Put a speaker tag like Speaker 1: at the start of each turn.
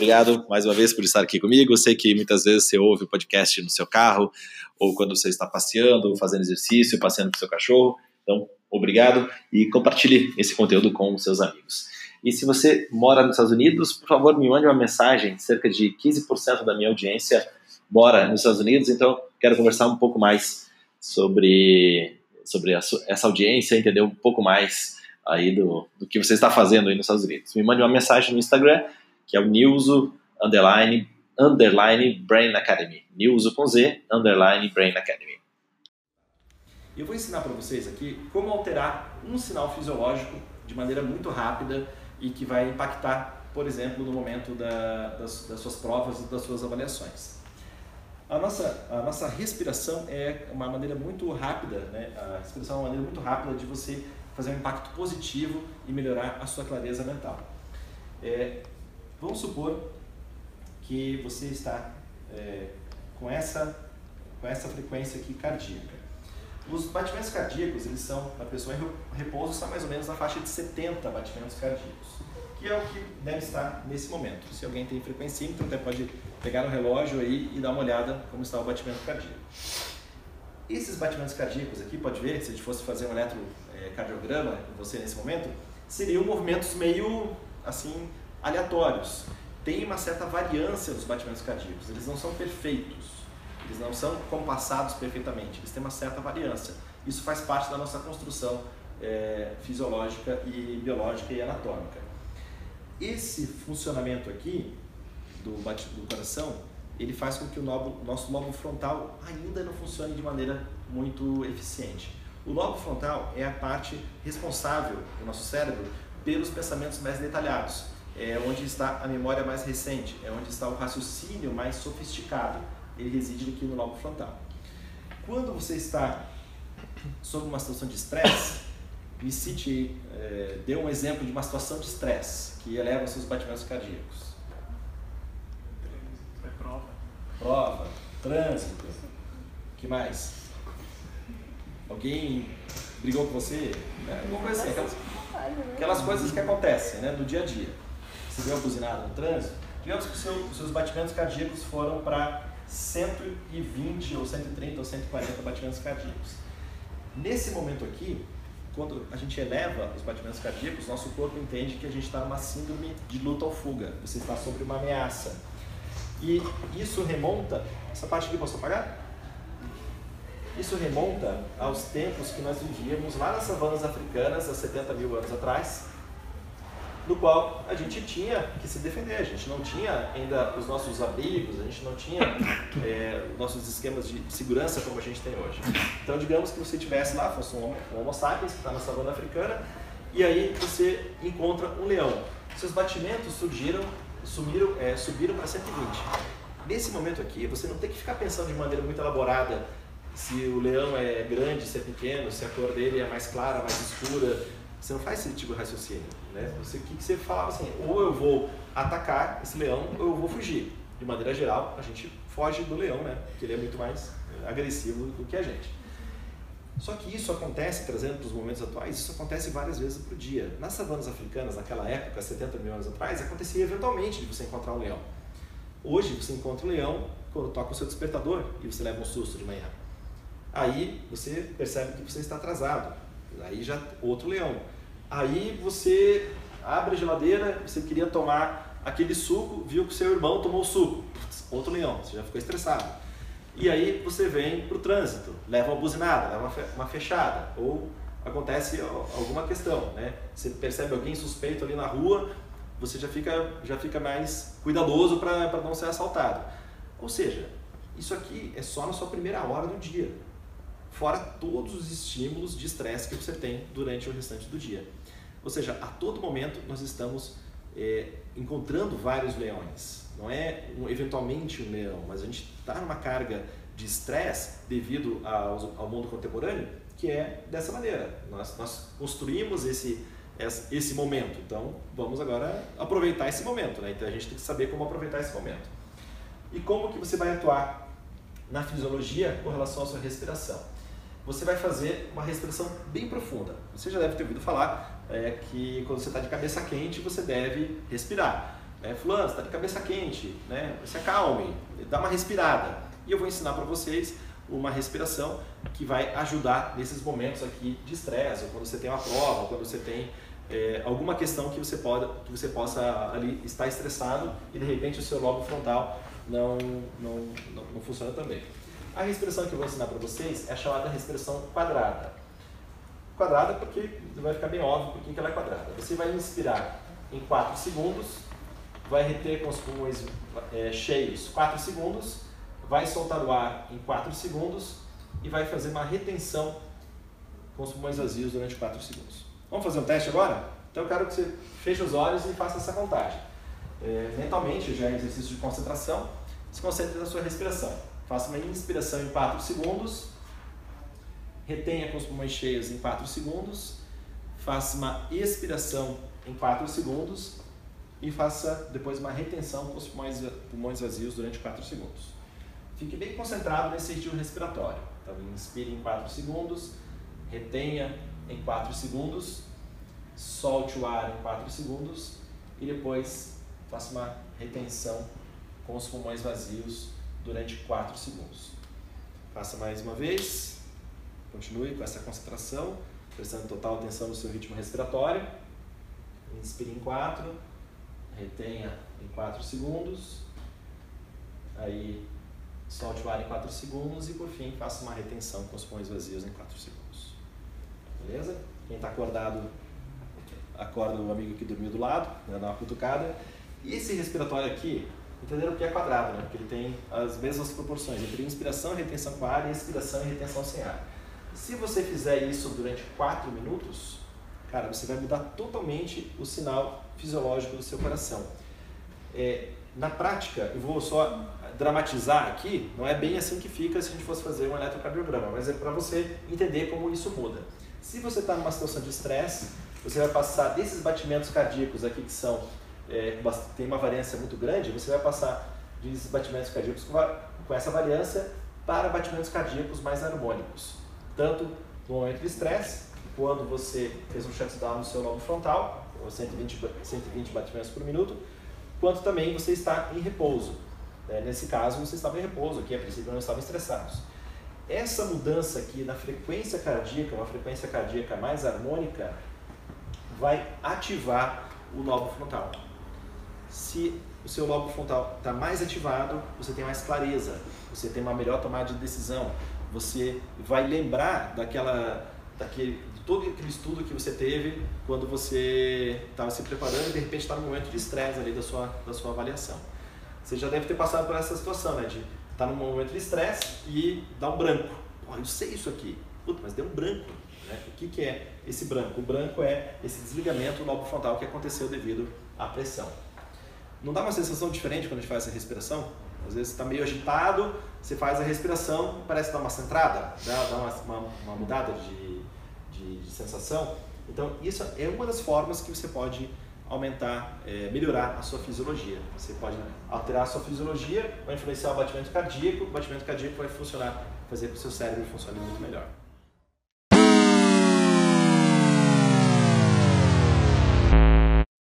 Speaker 1: obrigado mais uma vez por estar aqui comigo. Sei que muitas vezes você ouve o podcast no seu carro, ou quando você está passeando, fazendo exercício, passeando com seu cachorro. Então, obrigado e compartilhe esse conteúdo com os seus amigos. E se você mora nos Estados Unidos, por favor, me mande uma mensagem. Cerca de 15% da minha audiência mora nos Estados Unidos, então quero conversar um pouco mais sobre, sobre essa audiência, entender um pouco mais aí do, do que você está fazendo aí nos Estados Unidos. Me mande uma mensagem no Instagram, que é o Newso underline, underline Brain Academy. Newso com Z, underline Brain Academy.
Speaker 2: Eu vou ensinar para vocês aqui como alterar um sinal fisiológico de maneira muito rápida e que vai impactar, por exemplo, no momento da, das, das suas provas e das suas avaliações. A nossa, a nossa respiração é uma maneira muito rápida, né? a respiração é uma maneira muito rápida de você fazer um impacto positivo e melhorar a sua clareza mental. É, vamos supor que você está é, com, essa, com essa frequência aqui cardíaca. Os batimentos cardíacos, eles são, na pessoa em repouso, são mais ou menos na faixa de 70 batimentos cardíacos, que é o que deve estar nesse momento. Se alguém tem frequencímetro, até pode pegar o relógio aí e dar uma olhada como está o batimento cardíaco. Esses batimentos cardíacos aqui, pode ver, se a gente fosse fazer um eletrocardiograma em você nesse momento, seriam movimentos meio, assim, aleatórios. Tem uma certa variância nos batimentos cardíacos, eles não são perfeitos eles não são compassados perfeitamente, eles têm uma certa variância. Isso faz parte da nossa construção é, fisiológica e biológica e anatômica. Esse funcionamento aqui do, do coração, ele faz com que o nosso lobo frontal ainda não funcione de maneira muito eficiente. O lobo frontal é a parte responsável do nosso cérebro pelos pensamentos mais detalhados, é onde está a memória mais recente, é onde está o raciocínio mais sofisticado ele reside aqui no lobo frontal. Quando você está sob uma situação de estresse, me cite, é, dê um exemplo de uma situação de estresse que eleva seus batimentos cardíacos.
Speaker 3: É prova.
Speaker 2: Prova, trânsito, que mais? Alguém brigou com você? Né? Alguma coisa assim, aquelas, aquelas coisas que acontecem né, no dia a dia. Você deu uma buzinada no trânsito, digamos que seu, os seus batimentos cardíacos foram para 120 ou 130 ou 140 batimentos cardíacos. Nesse momento aqui, quando a gente eleva os batimentos cardíacos, nosso corpo entende que a gente está numa síndrome de luta ou fuga. Você está sobre uma ameaça. E isso remonta. Essa parte aqui posso apagar? Isso remonta aos tempos que nós vivíamos lá nas savanas africanas, há 70 mil anos atrás, no qual a gente tinha que se defender. A gente não tinha ainda os nossos abrigos, a gente não tinha é, nossos esquemas de segurança como a gente tem hoje. Então, digamos que você tivesse lá, fosse um, um homo sapiens que está na savana africana, e aí você encontra um leão. Seus batimentos surgiram, sumiram, é, subiram para 120. Nesse momento aqui, você não tem que ficar pensando de maneira muito elaborada se o leão é grande, se é pequeno, se a cor dele é mais clara, mais escura, você não faz esse tipo de raciocínio. Né? Você, o que, você falava assim, ou eu vou atacar esse leão ou eu vou fugir. De maneira geral, a gente foge do leão, né? porque ele é muito mais agressivo do que a gente. Só que isso acontece, trazendo para os momentos atuais, isso acontece várias vezes por dia. Nas savanas africanas, naquela época, 70 mil anos atrás, acontecia eventualmente de você encontrar um leão. Hoje, você encontra um leão quando toca o seu despertador e você leva um susto de manhã. Aí, você percebe que você está atrasado. Aí já outro leão. Aí você abre a geladeira, você queria tomar aquele suco, viu que seu irmão tomou o suco. Outro leão, você já ficou estressado. E aí você vem para o trânsito, leva uma buzinada, leva uma fechada, ou acontece alguma questão, né? Você percebe alguém suspeito ali na rua, você já fica, já fica mais cuidadoso para não ser assaltado. Ou seja, isso aqui é só na sua primeira hora do dia fora todos os estímulos de estresse que você tem durante o restante do dia. Ou seja, a todo momento nós estamos é, encontrando vários leões. Não é um, eventualmente um leão, mas a gente está numa carga de estresse devido ao, ao, mundo contemporâneo que é dessa maneira. Nós, nós construímos esse, esse momento, então vamos agora aproveitar esse momento. Né? Então a gente tem que saber como aproveitar esse momento. E como que você vai atuar na fisiologia com relação à sua respiração? Você vai fazer uma respiração bem profunda. Você já deve ter ouvido falar é, que quando você está de cabeça quente, você deve respirar. né? fulano, está de cabeça quente, né? se acalme, dá uma respirada. E eu vou ensinar para vocês uma respiração que vai ajudar nesses momentos aqui de estresse, ou quando você tem uma prova, ou quando você tem é, alguma questão que você, pode, que você possa ali estar estressado e de repente o seu lobo frontal não, não, não, não funciona também. A respiração que eu vou ensinar para vocês é chamada respiração quadrada. Quadrada porque vai ficar bem óbvio por que ela é quadrada. Você vai inspirar em 4 segundos, vai reter com os pulmões é, cheios 4 segundos, vai soltar o ar em 4 segundos e vai fazer uma retenção com os pulmões vazios durante 4 segundos. Vamos fazer um teste agora? Então eu quero que você feche os olhos e faça essa contagem. É, mentalmente, já é exercício de concentração, se concentre na sua respiração. Faça uma inspiração em 4 segundos, retenha com os pulmões cheios em 4 segundos, faça uma expiração em 4 segundos. E faça depois uma retenção com os pulmões, pulmões vazios durante 4 segundos. Fique bem concentrado nesse ritmo respiratório. Então, inspire em 4 segundos, retenha em 4 segundos, solte o ar em 4 segundos. E depois faça uma retenção com os pulmões vazios durante 4 segundos. Faça mais uma vez, continue com essa concentração, prestando total atenção no seu ritmo respiratório. Inspire em 4, retenha em 4 segundos, aí solte o ar em 4 segundos e por fim faça uma retenção com os pulmões vazios em 4 segundos. Beleza? Quem está acordado, acorda o amigo que dormiu do lado, né, dá uma cutucada. E esse respiratório aqui, entenderam que é quadrado, né? porque ele tem as mesmas proporções entre inspiração e retenção com ar e expiração e retenção sem ar. Se você fizer isso durante 4 minutos, cara, você vai mudar totalmente o sinal fisiológico do seu coração. É, na prática, eu vou só dramatizar aqui, não é bem assim que fica se a gente fosse fazer um eletrocardiograma, mas é para você entender como isso muda. Se você está numa situação de estresse, você vai passar desses batimentos cardíacos aqui que são é, tem uma variância muito grande, você vai passar de batimentos cardíacos com, essa variância para batimentos cardíacos mais harmônicos. Tanto no momento de estresse, quando você fez um shutdown no seu lobo frontal, 120, 120 batimentos por minuto, quanto também você está em repouso. É, nesse caso, você estava em repouso, aqui a princípio não estavam estressados. Essa mudança aqui na frequência cardíaca, uma frequência cardíaca mais harmônica, vai ativar o lobo frontal. Se o seu lobo frontal está mais ativado, você tem mais clareza, você tem uma melhor tomada de decisão, você vai lembrar daquela, daquele, de todo aquele estudo que você teve quando você estava se preparando e de repente está no momento de estresse ali da sua, da sua avaliação. Você já deve ter passado por essa situação, né? De estar tá num momento de estresse e dar um branco. Pô, eu sei isso aqui. Puta, mas deu um branco. Né? O que, que é esse branco? O branco é esse desligamento do lobo frontal que aconteceu devido à pressão. Não dá uma sensação diferente quando a gente faz essa respiração? Às vezes está meio agitado, você faz a respiração, parece dar uma centrada, dá, dá uma, uma, uma, mudada de, de, de, sensação. Então, isso é uma das formas que você pode aumentar, é, melhorar a sua fisiologia. Você pode alterar a sua fisiologia, vai influenciar o batimento cardíaco, o batimento cardíaco vai funcionar, fazer com que o seu cérebro funcione muito melhor.